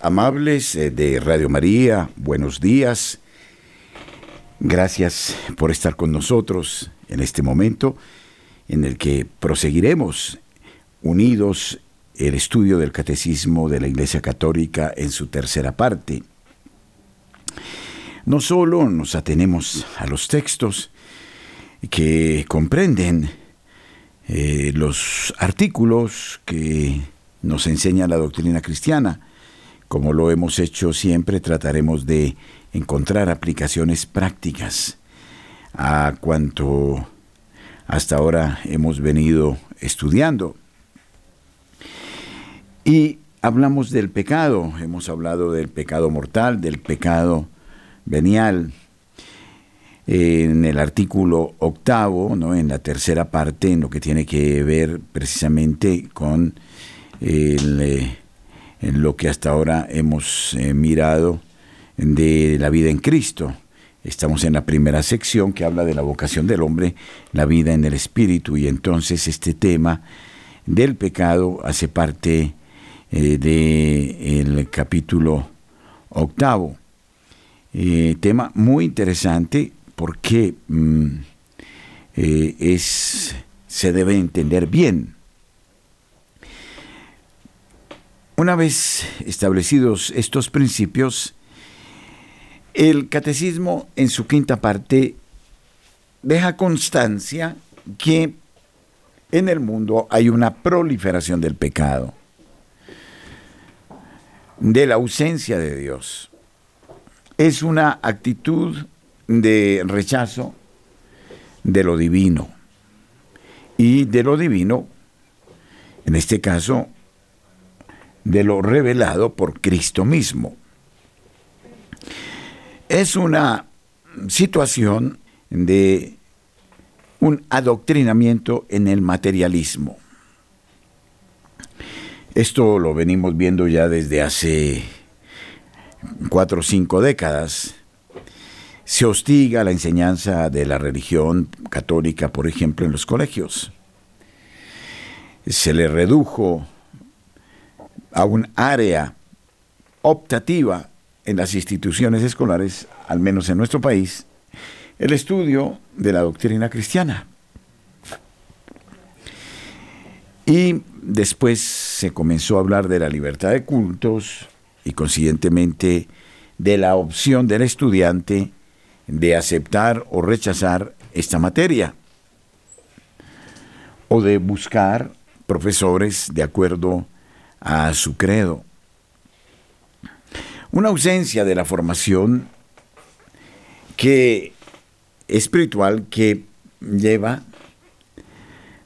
Amables eh, de Radio María, buenos días. Gracias por estar con nosotros en este momento en el que proseguiremos unidos el estudio del catecismo de la Iglesia Católica en su tercera parte. No solo nos atenemos a los textos que comprenden eh, los artículos que nos enseña la doctrina cristiana, como lo hemos hecho siempre, trataremos de encontrar aplicaciones prácticas a cuanto hasta ahora hemos venido estudiando. Y hablamos del pecado, hemos hablado del pecado mortal, del pecado venial. En el artículo octavo, ¿no? en la tercera parte, en lo que tiene que ver precisamente con eh, en lo que hasta ahora hemos eh, mirado de la vida en Cristo. Estamos en la primera sección que habla de la vocación del hombre, la vida en el espíritu, y entonces este tema del pecado hace parte eh, del capítulo octavo. Eh, tema muy interesante porque mm, es, se debe entender bien. Una vez establecidos estos principios, el catecismo en su quinta parte deja constancia que en el mundo hay una proliferación del pecado de la ausencia de Dios. Es una actitud de rechazo de lo divino. Y de lo divino, en este caso, de lo revelado por Cristo mismo. Es una situación de un adoctrinamiento en el materialismo. Esto lo venimos viendo ya desde hace cuatro o cinco décadas. Se hostiga la enseñanza de la religión católica, por ejemplo, en los colegios. Se le redujo a un área optativa en las instituciones escolares, al menos en nuestro país, el estudio de la doctrina cristiana. Y después se comenzó a hablar de la libertad de cultos y consiguientemente de la opción del estudiante de aceptar o rechazar esta materia o de buscar profesores de acuerdo a su credo. Una ausencia de la formación que espiritual que lleva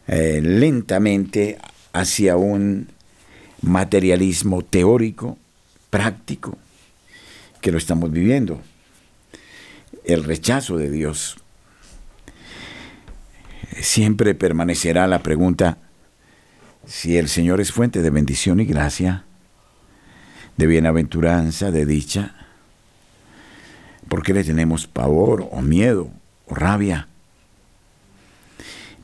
eh, lentamente hacia un materialismo teórico, práctico, que lo estamos viviendo. El rechazo de Dios. Siempre permanecerá la pregunta si el Señor es fuente de bendición y gracia, de bienaventuranza, de dicha. ¿Por qué le tenemos pavor o miedo o rabia?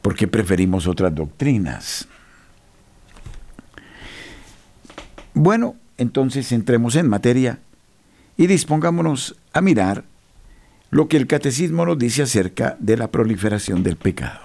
¿Por qué preferimos otras doctrinas? Bueno, entonces entremos en materia y dispongámonos a mirar lo que el catecismo nos dice acerca de la proliferación del pecado.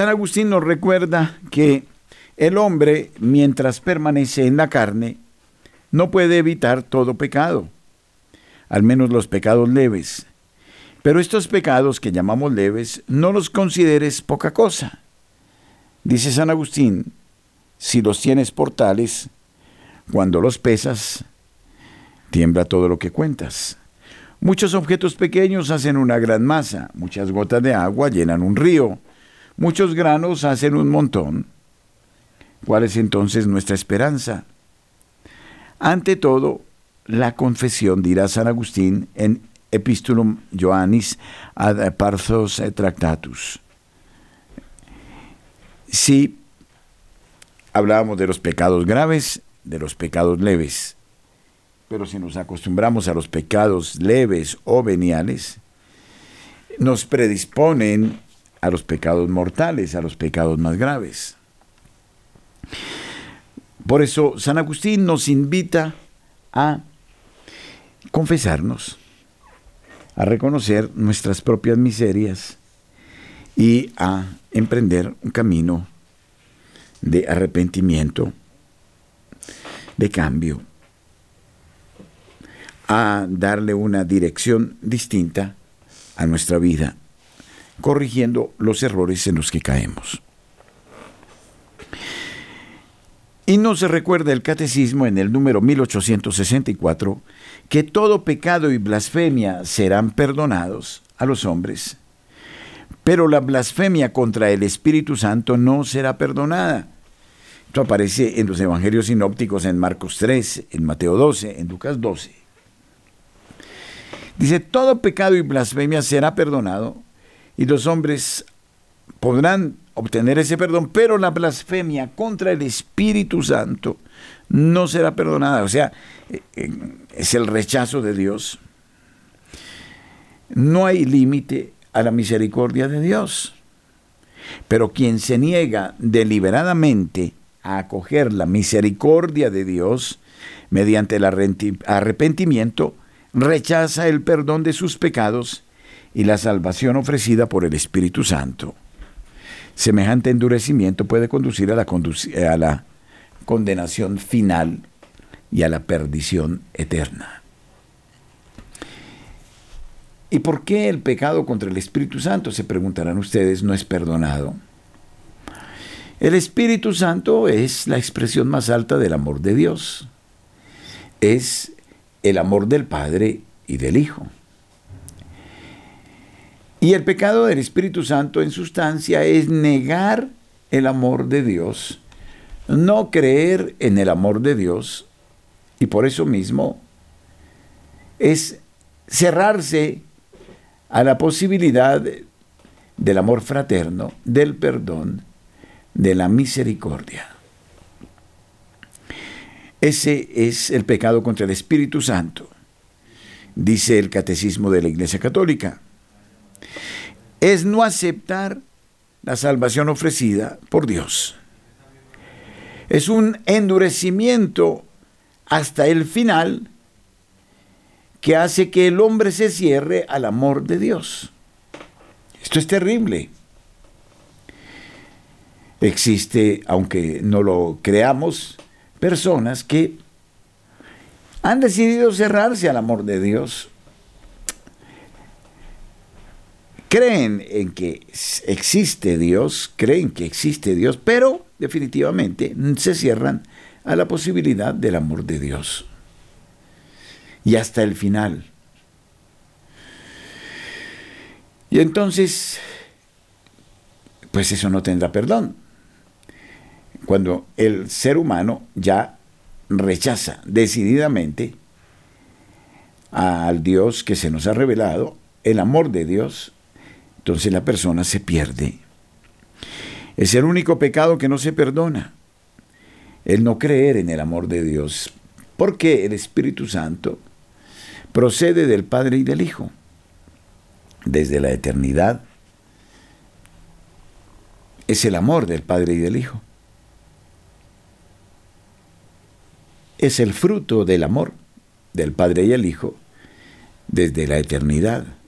San Agustín nos recuerda que el hombre, mientras permanece en la carne, no puede evitar todo pecado, al menos los pecados leves. Pero estos pecados que llamamos leves, no los consideres poca cosa. Dice San Agustín, si los tienes por tales, cuando los pesas, tiembla todo lo que cuentas. Muchos objetos pequeños hacen una gran masa, muchas gotas de agua llenan un río, Muchos granos hacen un montón. ¿Cuál es entonces nuestra esperanza? Ante todo, la confesión, dirá San Agustín en Epistulum Joannis ad Parthos Tractatus. Si hablábamos de los pecados graves, de los pecados leves, pero si nos acostumbramos a los pecados leves o veniales, nos predisponen a los pecados mortales, a los pecados más graves. Por eso San Agustín nos invita a confesarnos, a reconocer nuestras propias miserias y a emprender un camino de arrepentimiento, de cambio, a darle una dirección distinta a nuestra vida, corrigiendo los errores en los que caemos. Y nos recuerda el catecismo en el número 1864 que todo pecado y blasfemia serán perdonados a los hombres, pero la blasfemia contra el Espíritu Santo no será perdonada. Esto aparece en los Evangelios sinópticos en Marcos 3, en Mateo 12, en Lucas 12. Dice, todo pecado y blasfemia será perdonado y los hombres podrán obtener ese perdón, pero la blasfemia contra el Espíritu Santo no será perdonada. O sea, eh, es el rechazo de Dios. No hay límite a la misericordia de Dios. Pero quien se niega deliberadamente a acoger la misericordia de Dios mediante el arrepentimiento, rechaza el perdón de sus pecados y la salvación ofrecida por el Espíritu Santo. Semejante endurecimiento puede conducir a la, a la condenación final y a la perdición eterna. ¿Y por qué el pecado contra el Espíritu Santo, se preguntarán ustedes, no es perdonado? El Espíritu Santo es la expresión más alta del amor de Dios. Es el amor del Padre y del Hijo. Y el pecado del Espíritu Santo en sustancia es negar el amor de Dios, no creer en el amor de Dios y por eso mismo es cerrarse a la posibilidad del amor fraterno, del perdón, de la misericordia. Ese es el pecado contra el Espíritu Santo, dice el Catecismo de la Iglesia Católica es no aceptar la salvación ofrecida por Dios. Es un endurecimiento hasta el final que hace que el hombre se cierre al amor de Dios. Esto es terrible. Existe, aunque no lo creamos, personas que han decidido cerrarse al amor de Dios creen en que existe Dios, creen que existe Dios, pero definitivamente se cierran a la posibilidad del amor de Dios. Y hasta el final. Y entonces, pues eso no tendrá perdón. Cuando el ser humano ya rechaza decididamente al Dios que se nos ha revelado, el amor de Dios, entonces la persona se pierde. Es el único pecado que no se perdona. El no creer en el amor de Dios. Porque el Espíritu Santo procede del Padre y del Hijo. Desde la eternidad es el amor del Padre y del Hijo. Es el fruto del amor del Padre y el Hijo desde la eternidad.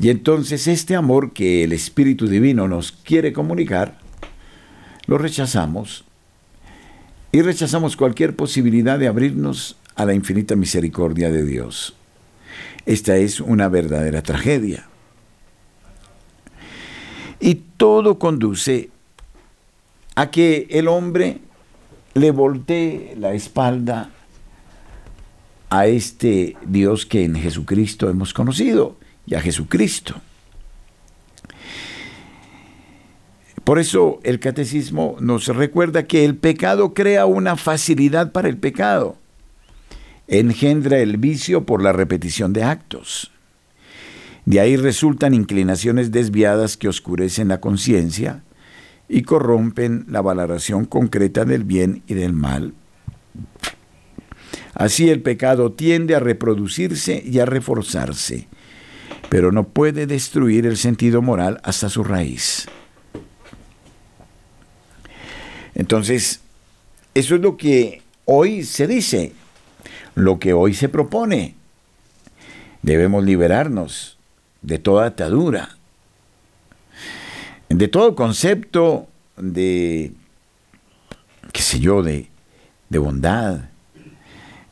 Y entonces este amor que el Espíritu Divino nos quiere comunicar, lo rechazamos y rechazamos cualquier posibilidad de abrirnos a la infinita misericordia de Dios. Esta es una verdadera tragedia. Y todo conduce a que el hombre le voltee la espalda a este Dios que en Jesucristo hemos conocido y a Jesucristo. Por eso el catecismo nos recuerda que el pecado crea una facilidad para el pecado. engendra el vicio por la repetición de actos. De ahí resultan inclinaciones desviadas que oscurecen la conciencia y corrompen la valoración concreta del bien y del mal. Así el pecado tiende a reproducirse y a reforzarse, pero no puede destruir el sentido moral hasta su raíz. Entonces, eso es lo que hoy se dice, lo que hoy se propone. Debemos liberarnos de toda atadura, de todo concepto de, qué sé yo, de, de bondad.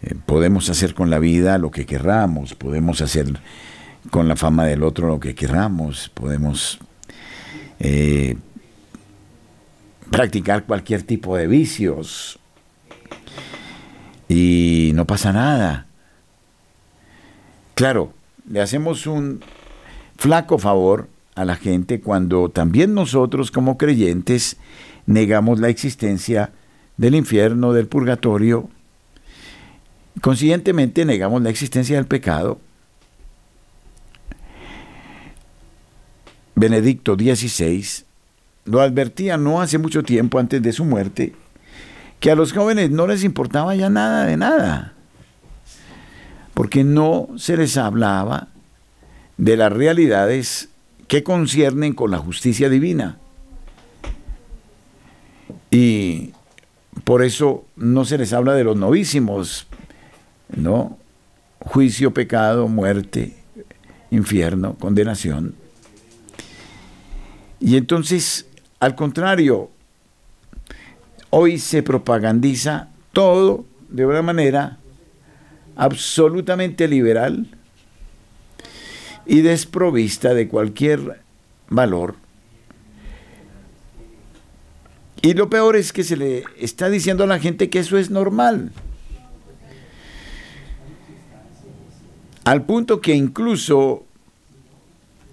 Eh, podemos hacer con la vida lo que querramos, podemos hacer con la fama del otro lo que querramos, podemos eh, practicar cualquier tipo de vicios y no pasa nada. Claro, le hacemos un flaco favor a la gente cuando también nosotros como creyentes negamos la existencia del infierno, del purgatorio, consiguientemente negamos la existencia del pecado. Benedicto XVI lo advertía no hace mucho tiempo antes de su muerte, que a los jóvenes no les importaba ya nada de nada, porque no se les hablaba de las realidades que conciernen con la justicia divina. Y por eso no se les habla de los novísimos, ¿no? Juicio, pecado, muerte, infierno, condenación. Y entonces, al contrario, hoy se propagandiza todo de una manera absolutamente liberal y desprovista de cualquier valor. Y lo peor es que se le está diciendo a la gente que eso es normal. Al punto que incluso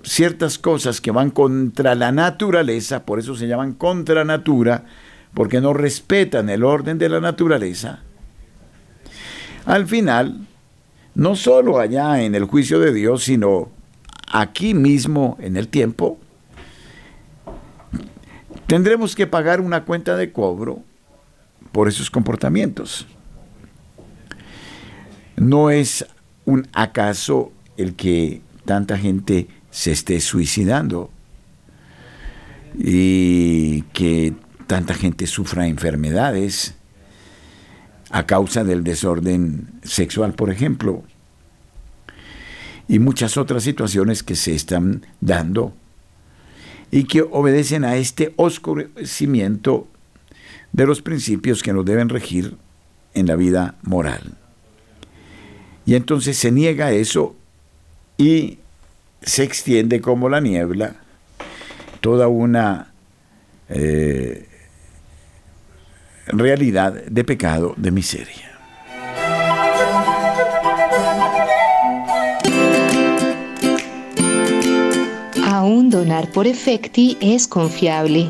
ciertas cosas que van contra la naturaleza, por eso se llaman contra natura, porque no respetan el orden de la naturaleza, al final, no solo allá en el juicio de Dios, sino aquí mismo en el tiempo, tendremos que pagar una cuenta de cobro por esos comportamientos. No es un acaso el que tanta gente se esté suicidando y que tanta gente sufra enfermedades a causa del desorden sexual, por ejemplo y muchas otras situaciones que se están dando y que obedecen a este oscurecimiento de los principios que nos deben regir en la vida moral. Y entonces se niega eso y se extiende como la niebla toda una eh, realidad de pecado, de miseria. Aún donar por efecti es confiable.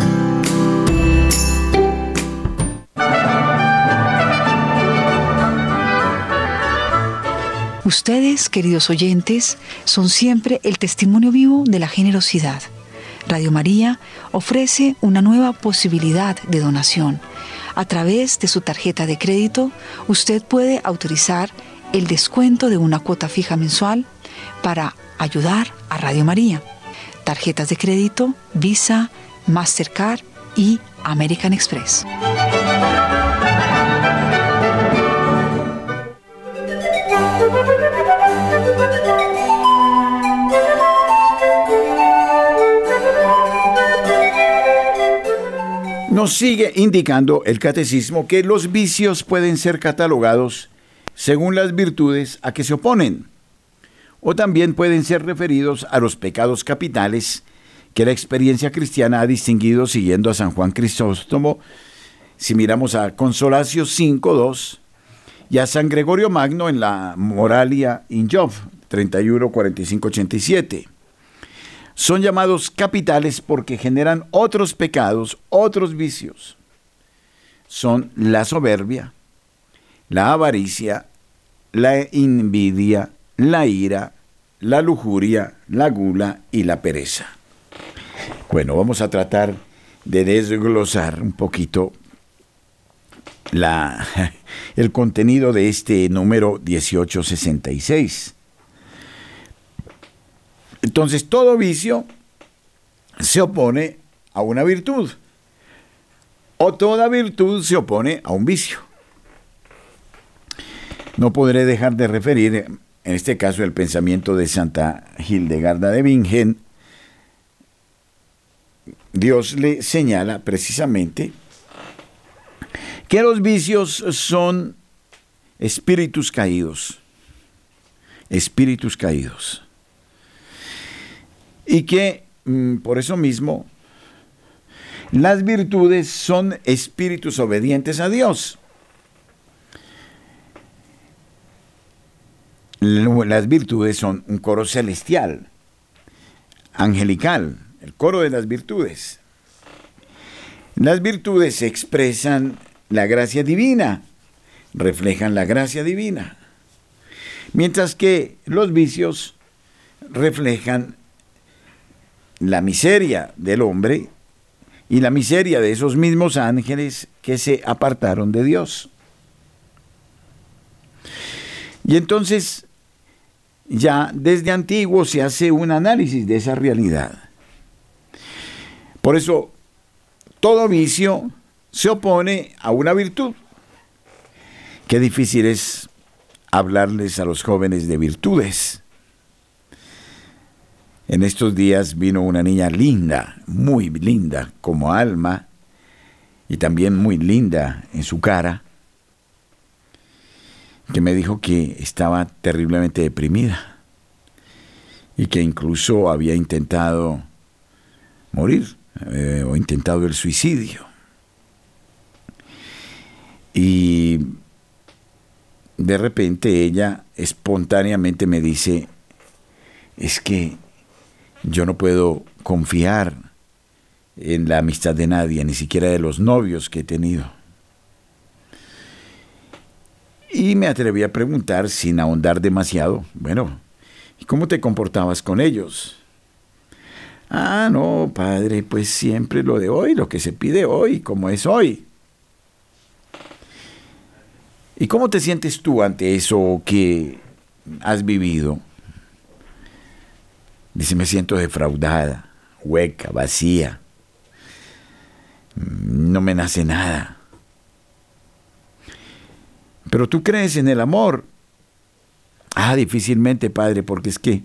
Ustedes, queridos oyentes, son siempre el testimonio vivo de la generosidad. Radio María ofrece una nueva posibilidad de donación. A través de su tarjeta de crédito, usted puede autorizar el descuento de una cuota fija mensual para ayudar a Radio María. Tarjetas de crédito, Visa, Mastercard y American Express. Nos sigue indicando el catecismo que los vicios pueden ser catalogados según las virtudes a que se oponen, o también pueden ser referidos a los pecados capitales que la experiencia cristiana ha distinguido siguiendo a San Juan Crisóstomo, si miramos a Consolatio 5.2 y a San Gregorio Magno en la Moralia in Job 31, 45, 87. Son llamados capitales porque generan otros pecados, otros vicios. Son la soberbia, la avaricia, la envidia, la ira, la lujuria, la gula y la pereza. Bueno, vamos a tratar de desglosar un poquito la, el contenido de este número 1866. Entonces, todo vicio se opone a una virtud, o toda virtud se opone a un vicio. No podré dejar de referir, en este caso, el pensamiento de Santa Hildegarda de Bingen. Dios le señala precisamente que los vicios son espíritus caídos, espíritus caídos. Y que mm, por eso mismo las virtudes son espíritus obedientes a Dios. Las virtudes son un coro celestial, angelical, el coro de las virtudes. Las virtudes expresan la gracia divina, reflejan la gracia divina. Mientras que los vicios reflejan la miseria del hombre y la miseria de esos mismos ángeles que se apartaron de Dios. Y entonces ya desde antiguo se hace un análisis de esa realidad. Por eso, todo vicio se opone a una virtud. Qué difícil es hablarles a los jóvenes de virtudes. En estos días vino una niña linda, muy linda como alma y también muy linda en su cara, que me dijo que estaba terriblemente deprimida y que incluso había intentado morir eh, o intentado el suicidio. Y de repente ella espontáneamente me dice, es que yo no puedo confiar en la amistad de nadie, ni siquiera de los novios que he tenido. Y me atreví a preguntar sin ahondar demasiado, bueno, ¿y cómo te comportabas con ellos? Ah, no, padre, pues siempre lo de hoy, lo que se pide hoy, como es hoy. ¿Y cómo te sientes tú ante eso que has vivido? Dice, me siento defraudada, hueca, vacía. No me nace nada. Pero tú crees en el amor. Ah, difícilmente, padre, porque es que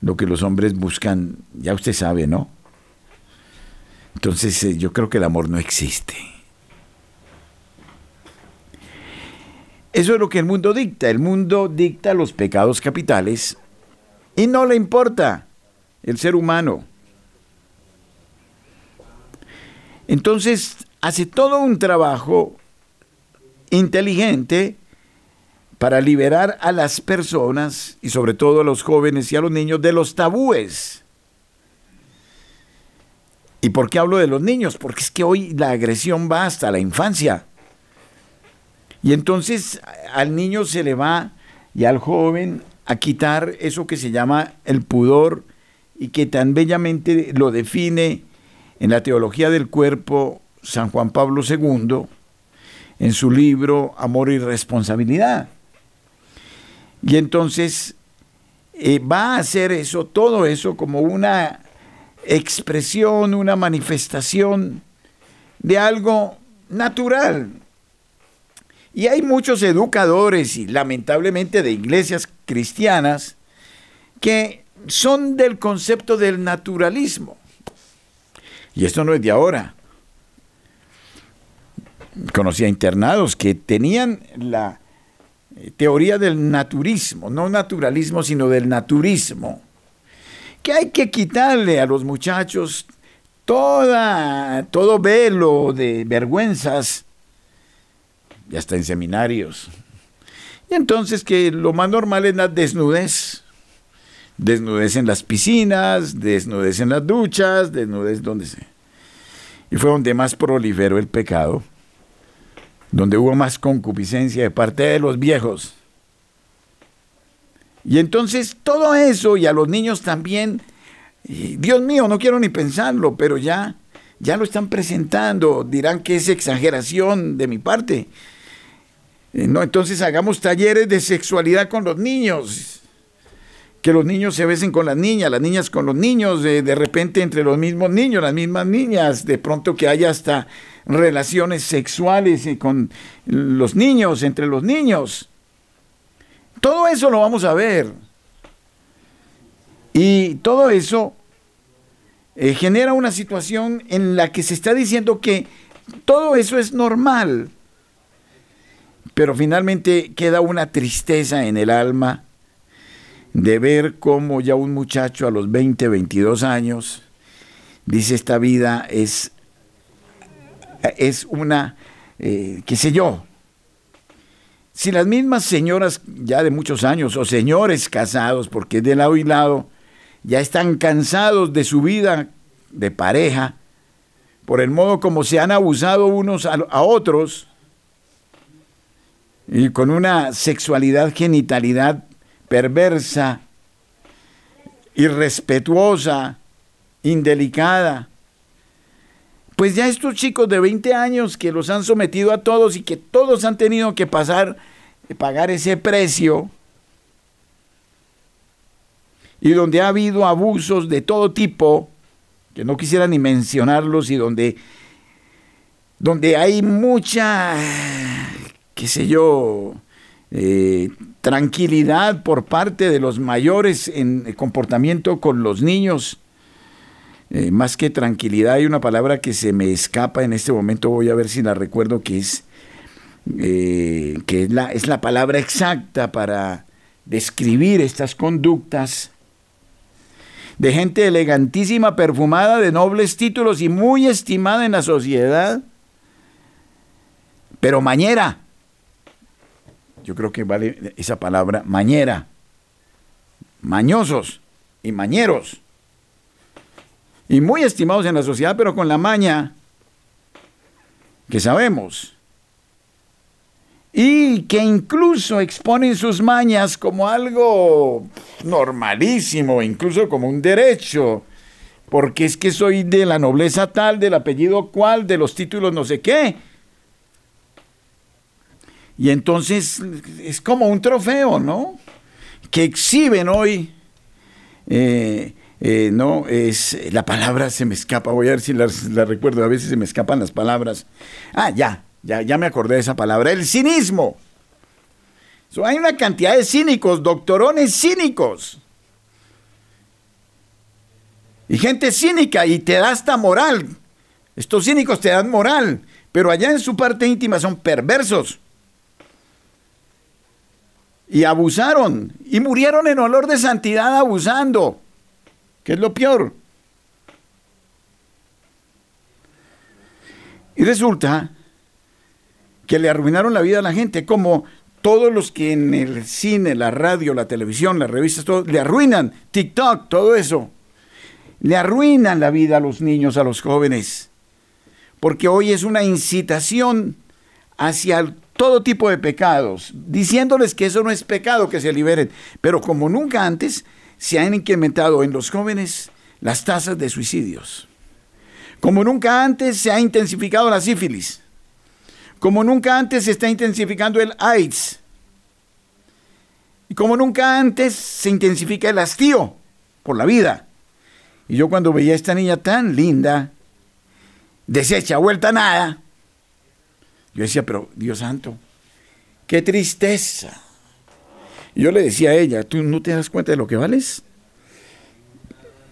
lo que los hombres buscan, ya usted sabe, ¿no? Entonces eh, yo creo que el amor no existe. Eso es lo que el mundo dicta. El mundo dicta los pecados capitales y no le importa el ser humano. Entonces hace todo un trabajo inteligente para liberar a las personas y sobre todo a los jóvenes y a los niños de los tabúes. ¿Y por qué hablo de los niños? Porque es que hoy la agresión va hasta la infancia. Y entonces al niño se le va y al joven a quitar eso que se llama el pudor y que tan bellamente lo define en la teología del cuerpo San Juan Pablo II en su libro Amor y Responsabilidad. Y entonces eh, va a hacer eso, todo eso como una expresión, una manifestación de algo natural, y hay muchos educadores y lamentablemente de iglesias cristianas que son del concepto del naturalismo. Y esto no es de ahora. Conocí a internados que tenían la teoría del naturismo, no naturalismo, sino del naturismo, que hay que quitarle a los muchachos toda, todo velo de vergüenzas, ya está en seminarios. Y entonces que lo más normal es la desnudez. Desnudez en las piscinas, desnudez en las duchas, desnudez donde sea. Y fue donde más proliferó el pecado, donde hubo más concupiscencia de parte de los viejos. Y entonces todo eso, y a los niños también, Dios mío, no quiero ni pensarlo, pero ya, ya lo están presentando, dirán que es exageración de mi parte. Eh, no, entonces hagamos talleres de sexualidad con los niños que los niños se besen con las niñas, las niñas con los niños, de, de repente entre los mismos niños, las mismas niñas, de pronto que haya hasta relaciones sexuales con los niños, entre los niños. Todo eso lo vamos a ver. Y todo eso eh, genera una situación en la que se está diciendo que todo eso es normal. Pero finalmente queda una tristeza en el alma de ver cómo ya un muchacho a los 20, 22 años dice esta vida es, es una, eh, qué sé yo, si las mismas señoras ya de muchos años o señores casados, porque de lado y lado ya están cansados de su vida de pareja, por el modo como se han abusado unos a otros, y con una sexualidad, genitalidad perversa, irrespetuosa, indelicada. Pues ya estos chicos de 20 años que los han sometido a todos y que todos han tenido que pasar, pagar ese precio, y donde ha habido abusos de todo tipo, que no quisiera ni mencionarlos, y donde, donde hay mucha, qué sé yo, eh, tranquilidad por parte de los mayores en comportamiento con los niños. Eh, más que tranquilidad, hay una palabra que se me escapa en este momento, voy a ver si la recuerdo, que es, eh, que es, la, es la palabra exacta para describir estas conductas de gente elegantísima, perfumada, de nobles títulos y muy estimada en la sociedad, pero mañera yo creo que vale esa palabra, mañera, mañosos y mañeros, y muy estimados en la sociedad, pero con la maña que sabemos, y que incluso exponen sus mañas como algo normalísimo, incluso como un derecho, porque es que soy de la nobleza tal, del apellido cual, de los títulos no sé qué, y entonces es como un trofeo, ¿no? Que exhiben hoy. Eh, eh, no, es la palabra se me escapa, voy a ver si la, recuerdo, a veces se me escapan las palabras. Ah, ya, ya, ya me acordé de esa palabra, el cinismo. hay una cantidad de cínicos, doctorones cínicos. Y gente cínica y te da hasta moral. Estos cínicos te dan moral, pero allá en su parte íntima son perversos y abusaron y murieron en olor de santidad abusando, que es lo peor. Y resulta que le arruinaron la vida a la gente, como todos los que en el cine, la radio, la televisión, las revistas, todo, le arruinan, TikTok, todo eso. Le arruinan la vida a los niños, a los jóvenes. Porque hoy es una incitación hacia el todo tipo de pecados, diciéndoles que eso no es pecado, que se liberen. Pero como nunca antes, se han incrementado en los jóvenes las tasas de suicidios. Como nunca antes se ha intensificado la sífilis. Como nunca antes se está intensificando el AIDS. Y como nunca antes se intensifica el hastío por la vida. Y yo cuando veía a esta niña tan linda, deshecha, vuelta a nada, yo decía, pero Dios santo, qué tristeza. Y yo le decía a ella, ¿tú no te das cuenta de lo que vales?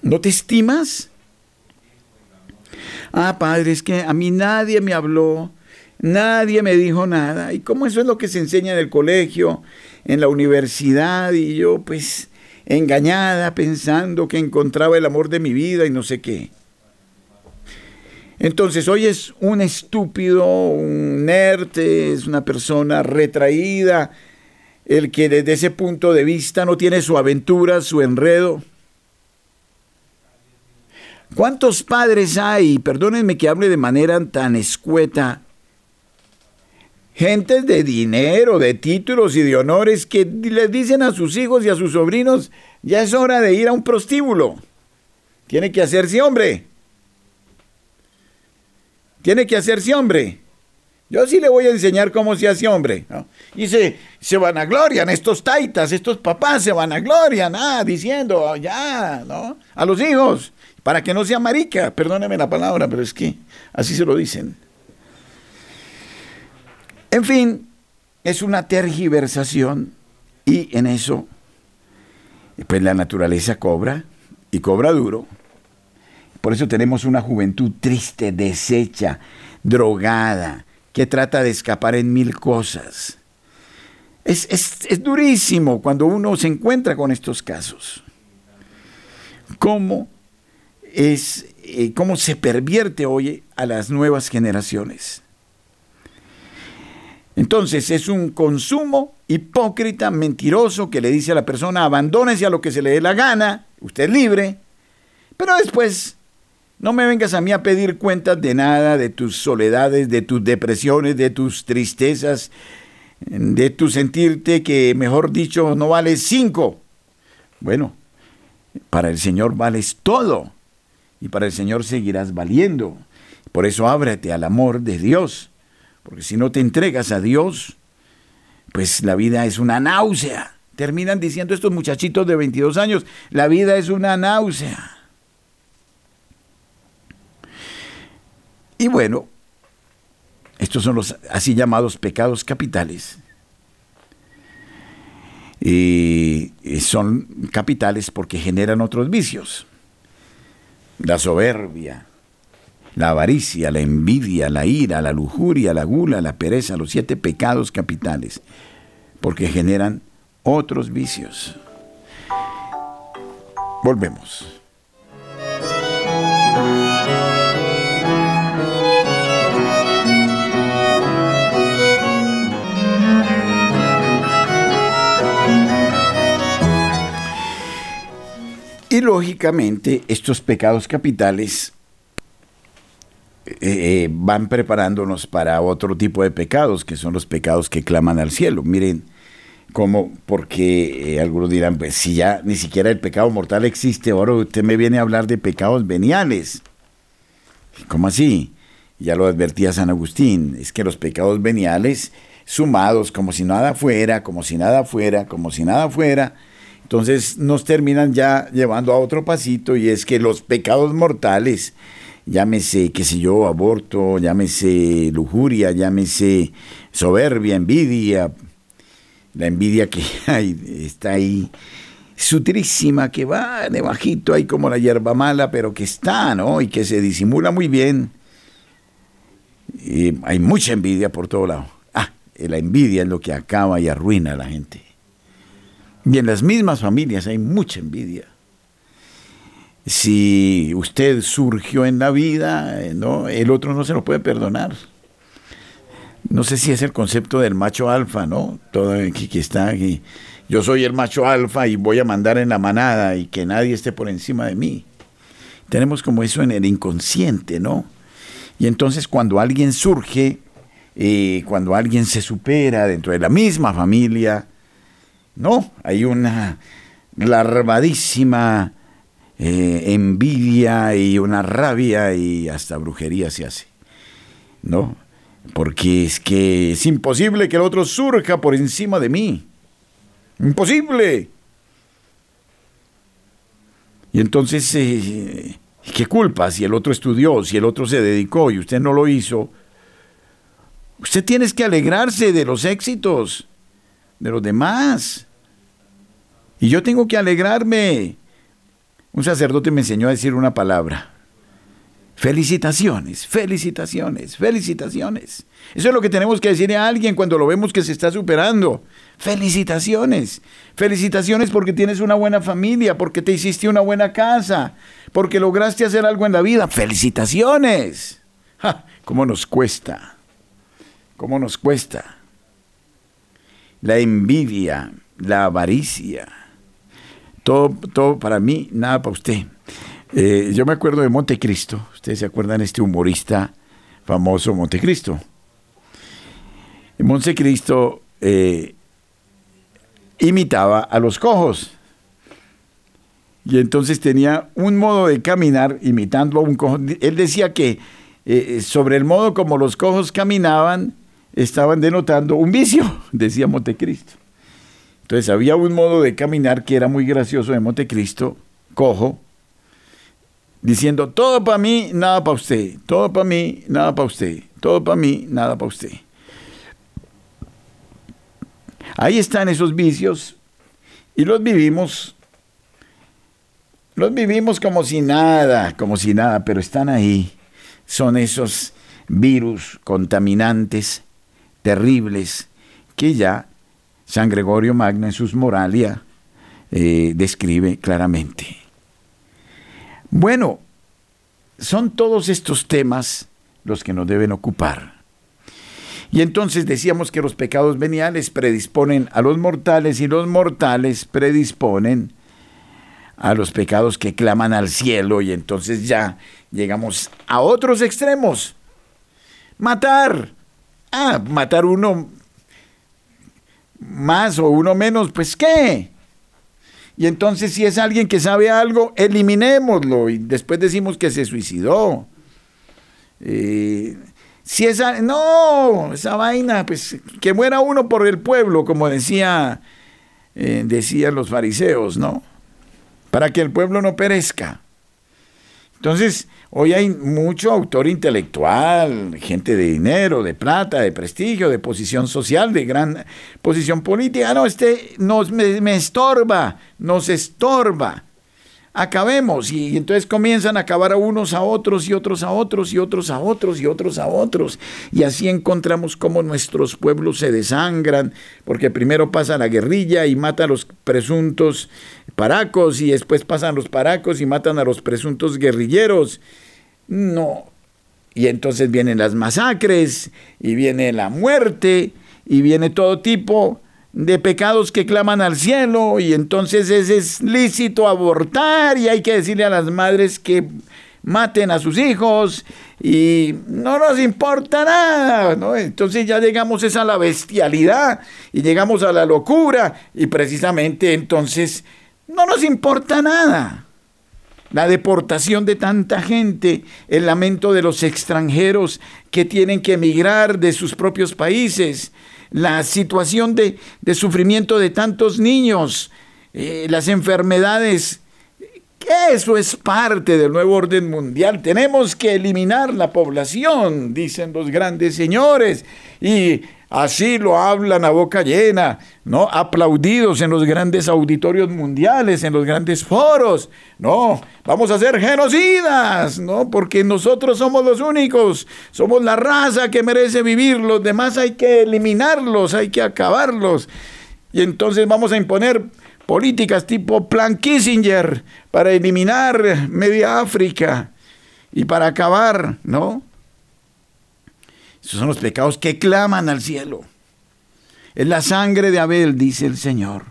¿No te estimas? Ah, padre, es que a mí nadie me habló, nadie me dijo nada. ¿Y cómo eso es lo que se enseña en el colegio, en la universidad? Y yo, pues, engañada pensando que encontraba el amor de mi vida y no sé qué. Entonces hoy es un estúpido, un nerd, es una persona retraída, el que desde ese punto de vista no tiene su aventura, su enredo. ¿Cuántos padres hay, perdónenme que hable de manera tan escueta, gentes de dinero, de títulos y de honores que les dicen a sus hijos y a sus sobrinos, ya es hora de ir a un prostíbulo, tiene que hacerse hombre, tiene que hacerse hombre. Yo sí le voy a enseñar cómo se hace hombre. Y se, se van a glorian, estos taitas, estos papás se van a glorian, ah, diciendo, ya, ¿no? A los hijos, para que no sea marica, perdóneme la palabra, pero es que así se lo dicen. En fin, es una tergiversación y en eso, pues la naturaleza cobra y cobra duro. Por eso tenemos una juventud triste, deshecha, drogada, que trata de escapar en mil cosas. Es, durísimo cuando uno se encuentra con estos casos. ¿Cómo, es, eh, cómo se pervierte hoy a las nuevas generaciones? Entonces es un consumo hipócrita, mentiroso, que le dice a la persona, abandónese a lo que se le dé la gana, usted es libre, pero después no me vengas a mí a pedir cuentas de nada, de tus soledades, de tus depresiones, de tus tristezas, de tu sentirte que, mejor dicho, no vales cinco. Bueno, para el Señor vales todo y para el Señor seguirás valiendo. Por eso ábrete al amor de Dios, porque si no te entregas a Dios, pues la vida es una náusea. Terminan diciendo estos muchachitos de 22 años, la vida es una náusea. Y bueno, estos son los así llamados pecados capitales. Y son capitales porque generan otros vicios. La soberbia, la avaricia, la envidia, la ira, la lujuria, la gula, la pereza, los siete pecados capitales, porque generan otros vicios. Volvemos. Y lógicamente estos pecados capitales eh, eh, van preparándonos para otro tipo de pecados, que son los pecados que claman al cielo. Miren, como, porque eh, algunos dirán, pues si ya ni siquiera el pecado mortal existe, ahora usted me viene a hablar de pecados veniales. ¿Cómo así? Ya lo advertía San Agustín, es que los pecados veniales, sumados como si nada fuera, como si nada fuera, como si nada fuera, entonces nos terminan ya llevando a otro pasito y es que los pecados mortales, llámese, qué sé yo, aborto, llámese lujuria, llámese soberbia, envidia, la envidia que hay, está ahí sutilísima, que va debajito ahí como la hierba mala, pero que está, ¿no? Y que se disimula muy bien. Y hay mucha envidia por todo lado. Ah, la envidia es lo que acaba y arruina a la gente. Y en las mismas familias hay mucha envidia. Si usted surgió en la vida, eh, ¿no? el otro no se lo puede perdonar. No sé si es el concepto del macho alfa, ¿no? Todo aquí que está aquí. Yo soy el macho alfa y voy a mandar en la manada y que nadie esté por encima de mí. Tenemos como eso en el inconsciente, ¿no? Y entonces cuando alguien surge, eh, cuando alguien se supera dentro de la misma familia, no, hay una larvadísima eh, envidia y una rabia y hasta brujería se hace. ¿No? Porque es que es imposible que el otro surja por encima de mí. Imposible. Y entonces, eh, ¿qué culpa si el otro estudió, si el otro se dedicó y usted no lo hizo? Usted tiene que alegrarse de los éxitos de los demás. Y yo tengo que alegrarme. Un sacerdote me enseñó a decir una palabra. Felicitaciones, felicitaciones, felicitaciones. Eso es lo que tenemos que decirle a alguien cuando lo vemos que se está superando. Felicitaciones. Felicitaciones porque tienes una buena familia, porque te hiciste una buena casa, porque lograste hacer algo en la vida. Felicitaciones. ¿Cómo nos cuesta? ¿Cómo nos cuesta? La envidia, la avaricia. Todo, todo para mí, nada para usted. Eh, yo me acuerdo de Montecristo. Ustedes se acuerdan de este humorista famoso Montecristo. Montecristo eh, imitaba a los cojos. Y entonces tenía un modo de caminar imitando a un cojo. Él decía que eh, sobre el modo como los cojos caminaban, estaban denotando un vicio, decía Montecristo. Entonces había un modo de caminar que era muy gracioso de Montecristo, cojo, diciendo, todo para mí, nada para usted, todo para mí, nada para usted, todo para mí, nada para usted. Ahí están esos vicios y los vivimos, los vivimos como si nada, como si nada, pero están ahí. Son esos virus contaminantes terribles que ya San Gregorio Magno en sus Moralia eh, describe claramente. Bueno, son todos estos temas los que nos deben ocupar. Y entonces decíamos que los pecados veniales predisponen a los mortales y los mortales predisponen a los pecados que claman al cielo y entonces ya llegamos a otros extremos. Matar. Ah, matar uno más o uno menos, pues ¿qué? Y entonces si es alguien que sabe algo, eliminémoslo y después decimos que se suicidó. Eh, si esa, no, esa vaina, pues que muera uno por el pueblo, como decía, eh, decían los fariseos, ¿no? Para que el pueblo no perezca. Entonces, hoy hay mucho autor intelectual, gente de dinero, de plata, de prestigio, de posición social, de gran posición política. No, este nos, me, me estorba, nos estorba. Acabemos. Y, entonces comienzan a acabar a unos a otros y otros a otros y otros a otros y otros a otros. Y así encontramos cómo nuestros pueblos se desangran, porque primero pasa la guerrilla y mata a los presuntos paracos y después pasan los paracos y matan a los presuntos guerrilleros. No. Y entonces vienen las masacres y viene la muerte y viene todo tipo de pecados que claman al cielo y entonces es, es lícito abortar y hay que decirle a las madres que maten a sus hijos y no nos importa nada, ¿no? Entonces ya llegamos a la bestialidad y llegamos a la locura y precisamente entonces no nos importa nada. La deportación de tanta gente, el lamento de los extranjeros que tienen que emigrar de sus propios países, la situación de, sufrimiento de tantos niños, eh, las enfermedades, eso es parte del nuevo orden mundial. Tenemos que eliminar la población, dicen los grandes señores, y Así lo hablan a boca llena, ¿no? Aplaudidos en los grandes auditorios mundiales, en los grandes foros. No, vamos a ser genocidas, ¿no? Porque nosotros somos los únicos, somos la raza que merece vivir, los demás hay que eliminarlos, hay que acabarlos. Y entonces vamos a imponer políticas tipo Plan Kissinger para eliminar media África y para acabar, ¿no? Esos son los pecados que claman al cielo. Es la sangre de Abel, dice el Señor.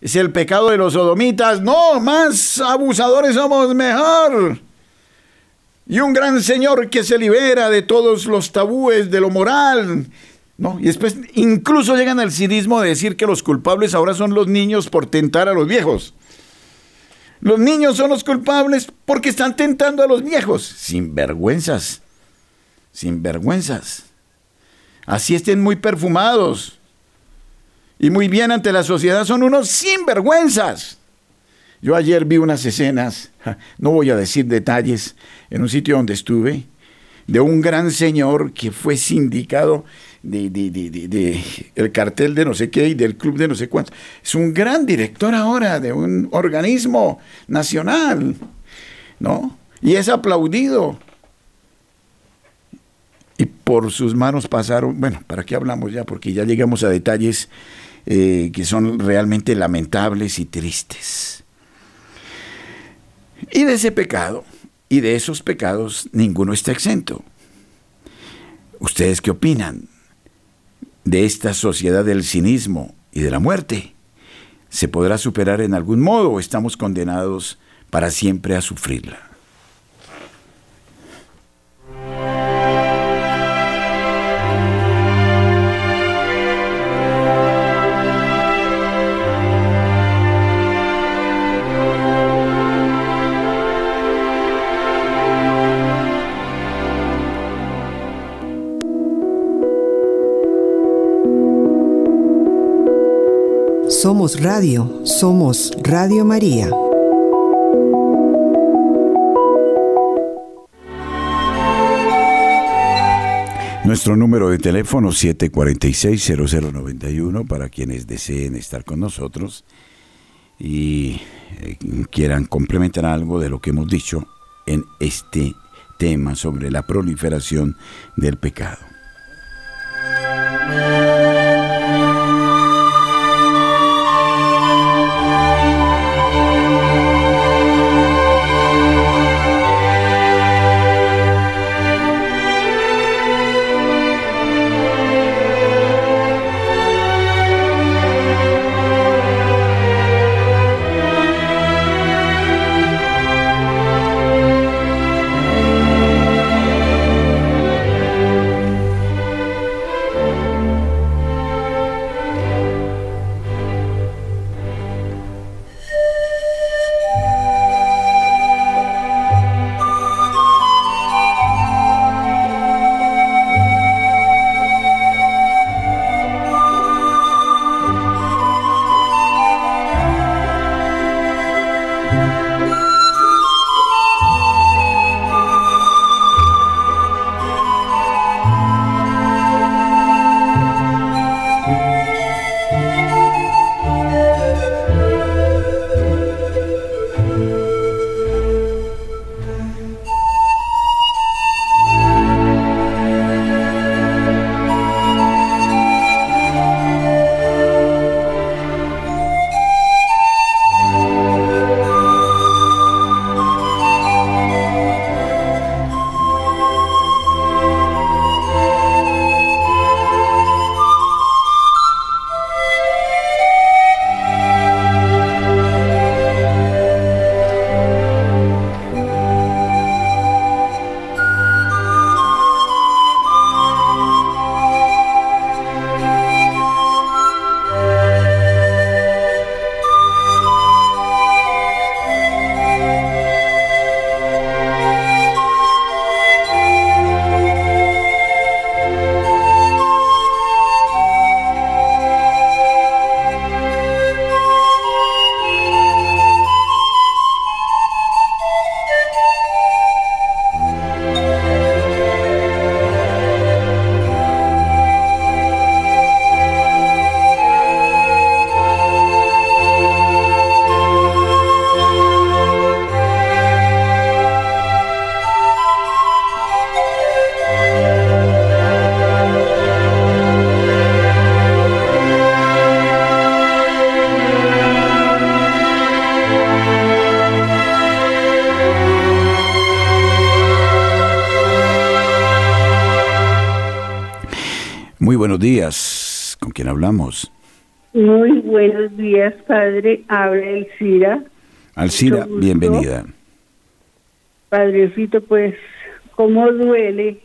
Es el pecado de los sodomitas. No, más abusadores somos mejor. Y un gran Señor que se libera de todos los tabúes de lo moral. ¿no? Y después incluso llegan al cinismo de decir que los culpables ahora son los niños por tentar a los viejos. Los niños son los culpables porque están tentando a los viejos. Sin vergüenzas sin vergüenzas. Así estén muy perfumados y muy bien ante la sociedad, son unos sinvergüenzas. Yo ayer vi unas escenas, no voy a decir detalles, en un sitio donde estuve, de un gran señor que fue sindicado de, de, el cartel de no sé qué y del club de no sé cuánto. Es un gran director ahora de un organismo nacional, ¿no? Y es aplaudido por sus manos pasaron, bueno, ¿para qué hablamos ya? Porque ya llegamos a detalles eh, que son realmente lamentables y tristes. Y de ese pecado, y de esos pecados, ninguno está exento. ¿Ustedes qué opinan de esta sociedad del cinismo y de la muerte? ¿Se podrá superar en algún modo o estamos condenados para siempre a sufrirla? Somos Radio, somos Radio María. Nuestro número de teléfono 746-0091 para quienes deseen estar con nosotros y eh, quieran complementar algo de lo que hemos dicho en este tema sobre la proliferación del pecado. Buenos días. ¿Con quién hablamos? Muy buenos días, padre. Habla Elcira. Alcira, bienvenida. Padrecito, pues, ¿cómo duele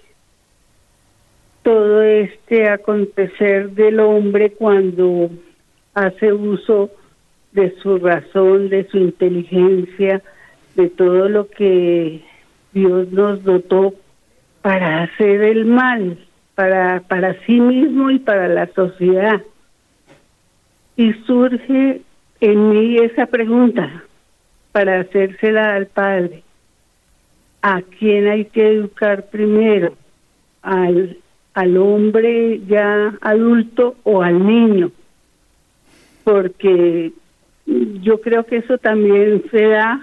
todo este acontecer del hombre cuando hace uso de su razón, de su inteligencia, de todo lo que Dios nos dotó para hacer el mal? Para, para sí mismo y para la sociedad. Y surge en mí esa pregunta para hacérsela al padre. ¿A quién hay que educar primero? ¿Al, al hombre ya adulto o al niño? Porque yo creo que eso también se da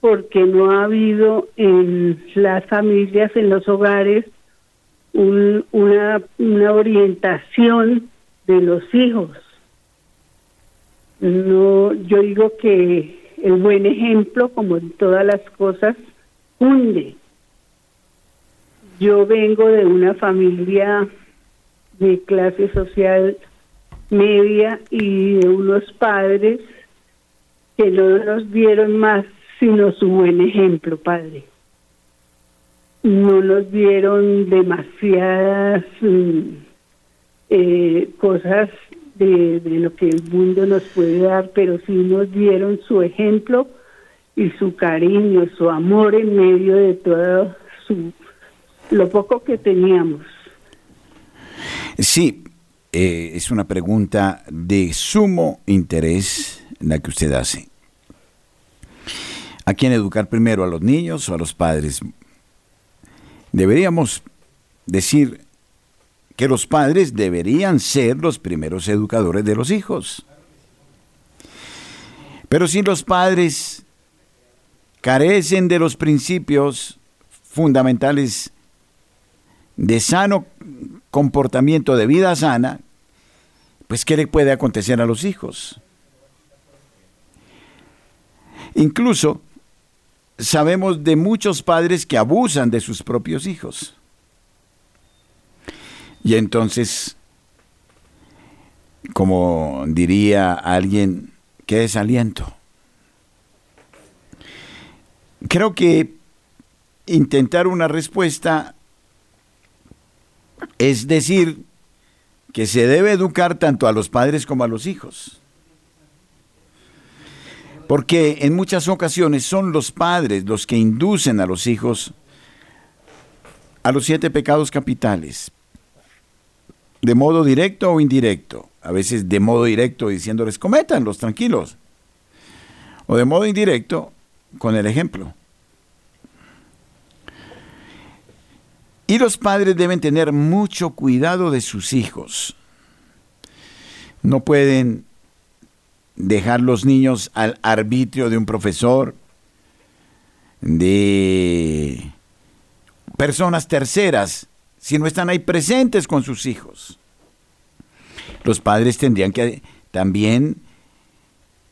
porque no ha habido en las familias, en los hogares, una, una orientación de los hijos. No, yo digo que el buen ejemplo, como en todas las cosas, hunde. Yo vengo de una familia de clase social media y de unos padres que no nos dieron más sino su buen ejemplo, padre. No nos dieron demasiadas mm, eh, cosas de, lo que el mundo nos puede dar, pero sí nos dieron su ejemplo y su cariño, su amor en medio de todo su, lo poco que teníamos. Sí, eh, es una pregunta de sumo interés la que usted hace. ¿A quién educar primero? ¿A los niños o a los padres? Deberíamos decir que los padres deberían ser los primeros educadores de los hijos. Pero si los padres carecen de los principios fundamentales de sano comportamiento de vida sana, pues ¿qué le puede acontecer a los hijos? Incluso sabemos de muchos padres que abusan de sus propios hijos. Y entonces, como diría alguien, qué desaliento. Creo que intentar una respuesta es decir que se debe educar tanto a los padres como a los hijos. Porque en muchas ocasiones son los padres los que inducen a los hijos a los siete pecados capitales, de modo directo o indirecto. A veces de modo directo diciéndoles cométanlos tranquilos. O de modo indirecto con el ejemplo. Y los padres deben tener mucho cuidado de sus hijos. No pueden dejar los niños al arbitrio de un profesor, de personas terceras, si no están ahí presentes con sus hijos. Los padres tendrían que también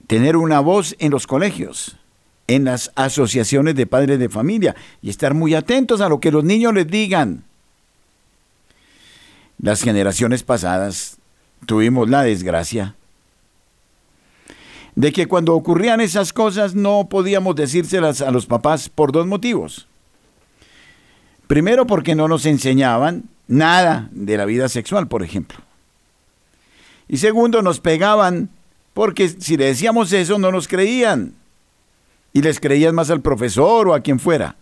tener una voz en los colegios en las asociaciones de padres de familia y estar muy atentos a lo que los niños les digan. Las generaciones pasadas tuvimos la desgracia de que cuando ocurrían esas cosas no podíamos decírselas a los papás por dos motivos. Primero porque no nos enseñaban nada de la vida sexual, por ejemplo. Y segundo, nos pegaban porque si le decíamos eso no nos creían y les creías más al profesor o a quien fuera.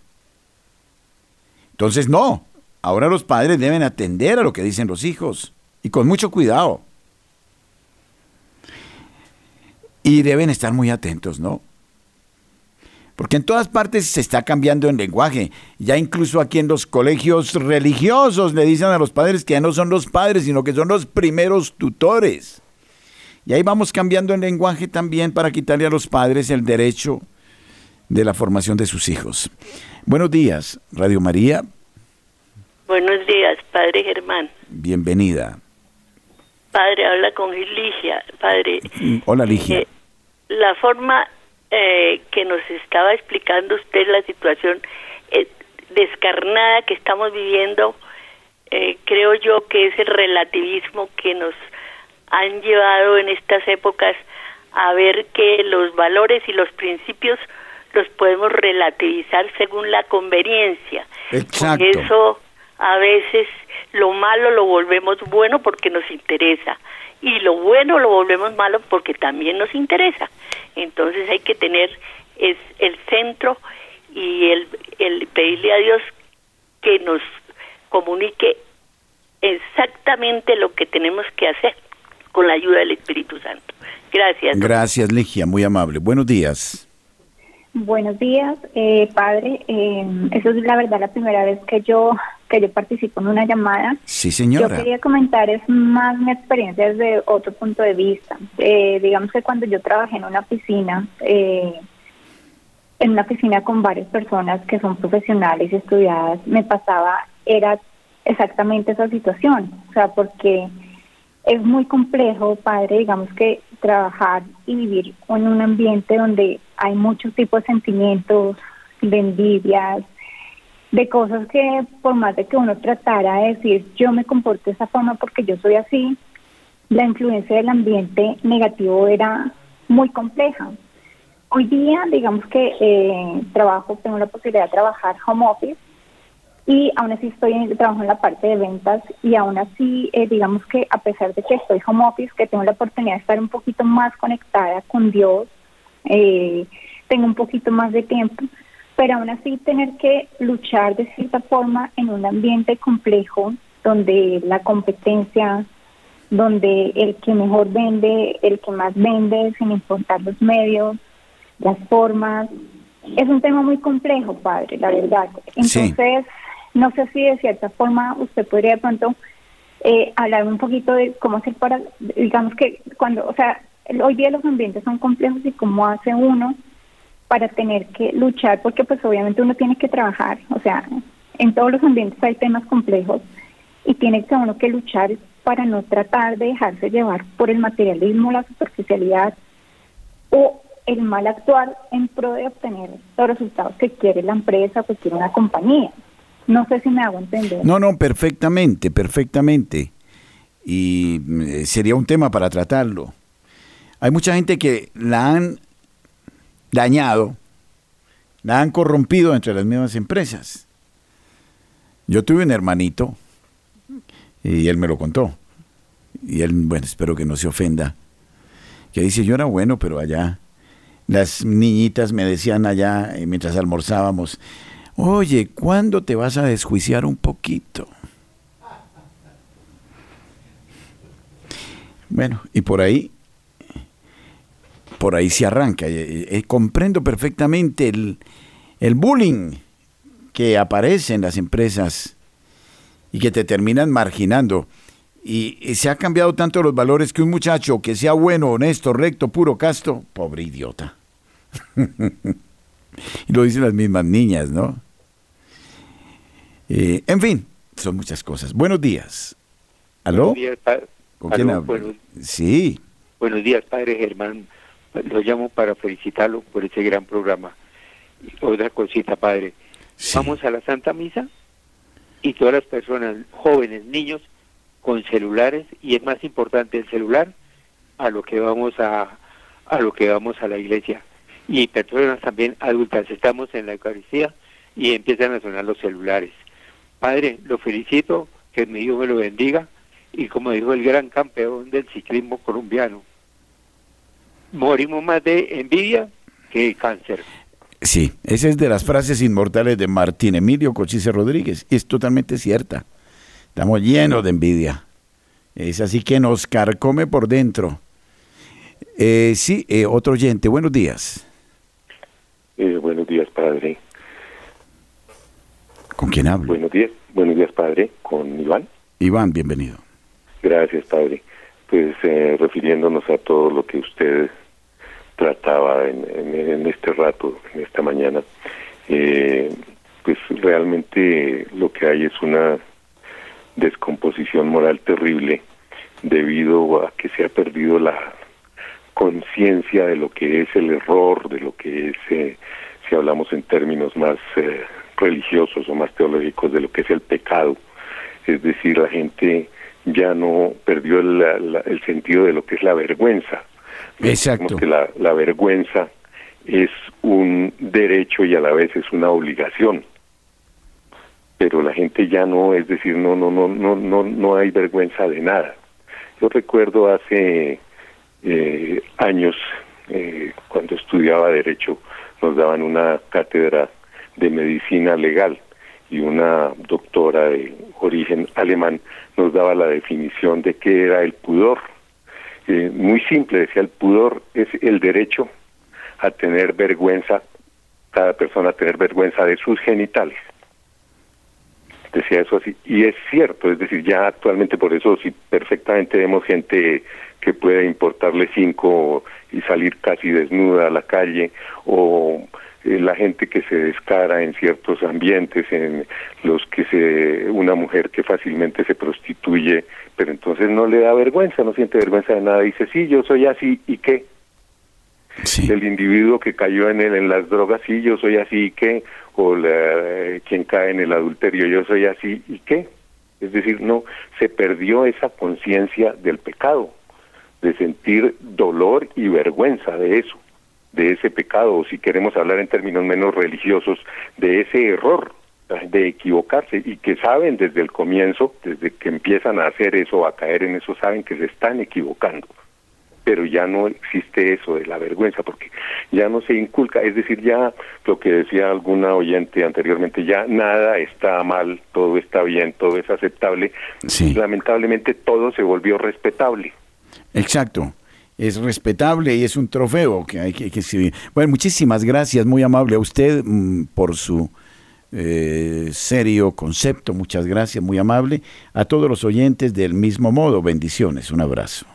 Entonces, no, ahora los padres deben atender a lo que dicen los hijos y con mucho cuidado. Y deben estar muy atentos, ¿no? Porque en todas partes se está cambiando el lenguaje. Ya incluso aquí en los colegios religiosos le dicen a los padres que ya no son los padres, sino que son los primeros tutores. Y ahí vamos cambiando el lenguaje también para quitarle a los padres el derecho de la formación de sus hijos. Buenos días, Radio María. Buenos días, Padre Germán. Bienvenida. Padre, habla con Ligia. Padre. Mm, hola, Ligia. Eh, la forma eh, que nos estaba explicando usted la situación eh, descarnada que estamos viviendo, creo yo que es el relativismo que nos han llevado en estas épocas a ver que los valores y los principios los podemos relativizar según la conveniencia. Exacto. Por eso a veces lo malo lo volvemos bueno porque nos interesa y lo bueno lo volvemos malo porque también nos interesa. Entonces hay que tener es el centro y el, el pedirle a Dios que nos comunique exactamente lo que tenemos que hacer con la ayuda del Espíritu Santo. Gracias. Gracias, Ligia, muy amable. Buenos días. Buenos días, eh, padre. Eh, eso es la verdad la primera vez que yo que yo participo en una llamada. Sí, señora. Yo quería comentar es más mi experiencia desde otro punto de vista. Eh, digamos que cuando yo trabajé en una piscina, en una piscina con varias personas que son profesionales y estudiadas, me pasaba era exactamente esa situación, o sea, porque es muy complejo, padre, digamos que trabajar y vivir en un ambiente donde hay muchos tipos de sentimientos, de envidias, de cosas que por más de que uno tratara de decir yo me comporto de esa forma porque yo soy así, la influencia del ambiente negativo era muy compleja. Hoy día, digamos que eh, trabajo, tengo la posibilidad de trabajar home office y aún así estoy en, trabajo en la parte de ventas y aún así, eh, digamos que a pesar de que estoy home office, que tengo la oportunidad de estar un poquito más conectada con Dios, eh, tengo un poquito más de tiempo, pero aún así tener que luchar de cierta forma en un ambiente complejo donde la competencia, donde el que mejor vende, el que más vende, sin importar los medios, las formas, es un tema muy complejo, padre, la verdad. Entonces, no sé si de cierta forma usted podría de pronto eh, hablar un poquito de cómo hacer para, digamos que cuando, o sea, hoy día los ambientes son complejos y cómo hace uno para tener que luchar, porque pues obviamente uno tiene que trabajar, o sea, en todos los ambientes hay temas complejos y tiene que uno que luchar para no tratar de dejarse llevar por el materialismo, la superficialidad o el mal actuar en pro de obtener los resultados que quiere la empresa o que quiere una compañía. No sé si me hago entender. No, no, perfectamente, perfectamente. Y eh, sería un tema para tratarlo. Hay mucha gente que la han dañado, la han corrompido entre las mismas empresas. Yo tuve un hermanito y él me lo contó. Y él, bueno, espero que no se ofenda, que dice, yo era bueno, pero allá las niñitas me decían allá eh, mientras almorzábamos, Oye, ¿cuándo te vas a desjuiciar un poquito? Bueno, y por ahí, por ahí se arranca. Eh, eh, comprendo perfectamente el, el bullying que aparece en las empresas y que te terminan marginando. Y, y, se ha cambiado tanto los valores que un muchacho que sea bueno, honesto, recto, puro, casto, pobre idiota. y lo dicen las mismas niñas, ¿no? Eh, en fin, son muchas cosas. Buenos días. ¿Aló? Buenos días, ¿Con quién hablo? sí. Buenos días, padre Germán. Lo llamo para felicitarlo por ese gran programa. Otra cosita, padre. Vamos a la Santa Misa y todas las personas, jóvenes, niños, con celulares y es más importante el celular a lo que vamos a a lo que vamos a la iglesia y personas también adultas estamos en la Eucaristía y empiezan a sonar los celulares Padre, lo felicito, que mi Dios me lo bendiga y como dijo el gran campeón del ciclismo colombiano, morimos más de envidia que de cáncer. Sí, esa es de las frases inmortales de Martín Emilio Cochise Rodríguez y es totalmente cierta. Estamos llenos de envidia. Es así que nos carcome por dentro. Eh, sí, eh, otro oyente, buenos días. Eh, buenos días, padre. ¿Con quién hablo? Buenos días, buenos días, padre. Con Iván. Iván, bienvenido. Gracias, padre. Pues eh, refiriéndonos a todo lo que usted trataba en, este rato, en esta mañana, eh, pues realmente lo que hay es una descomposición moral terrible debido a que se ha perdido la conciencia de lo que es el error, de lo que es, eh, si hablamos en términos más religiosos o más teológicos de lo que es el pecado. Es decir, la gente ya no perdió el, sentido de lo que es la vergüenza. Exacto. Que la, la vergüenza es un derecho y a la vez es una obligación. Pero la gente ya no, es decir, no, no, no, no, no, no hay vergüenza de nada. Yo recuerdo hace eh, años, eh, cuando estudiaba derecho, nos daban una cátedra de medicina legal y una doctora de origen alemán nos daba la definición de qué era el pudor. Eh, muy simple, decía, el pudor es el derecho a tener vergüenza, cada persona a tener vergüenza de sus genitales. Decía eso así, y es cierto, es decir, ya actualmente por eso sí perfectamente vemos gente que puede importarle cinco y salir casi desnuda a la calle, o eh, la gente que se descara en ciertos ambientes, en los que se, una mujer que fácilmente se prostituye, pero entonces no le da vergüenza, no siente vergüenza de nada, dice, sí, yo soy así, ¿y qué? El individuo que cayó en el, en las drogas, sí, yo soy así, ¿y qué? O la, quien cae en el adulterio, yo soy así, ¿y qué? Es decir, no, se perdió esa conciencia del pecado, de sentir dolor y vergüenza de eso de ese pecado, o si queremos hablar en términos menos religiosos, de ese error, de equivocarse, y que saben desde el comienzo, desde que empiezan a hacer eso, a caer en eso, saben que se están equivocando. Pero ya no existe eso de la vergüenza, porque ya no se inculca, es decir, ya lo que decía alguna oyente anteriormente, ya nada está mal, todo está bien, todo es aceptable, y lamentablemente todo se volvió respetable. Exacto es respetable y es un trofeo que hay que, que Bueno, muchísimas gracias, muy amable a usted mm, por su eh, serio concepto, muchas gracias, muy amable. A todos los oyentes del mismo modo, bendiciones, un abrazo.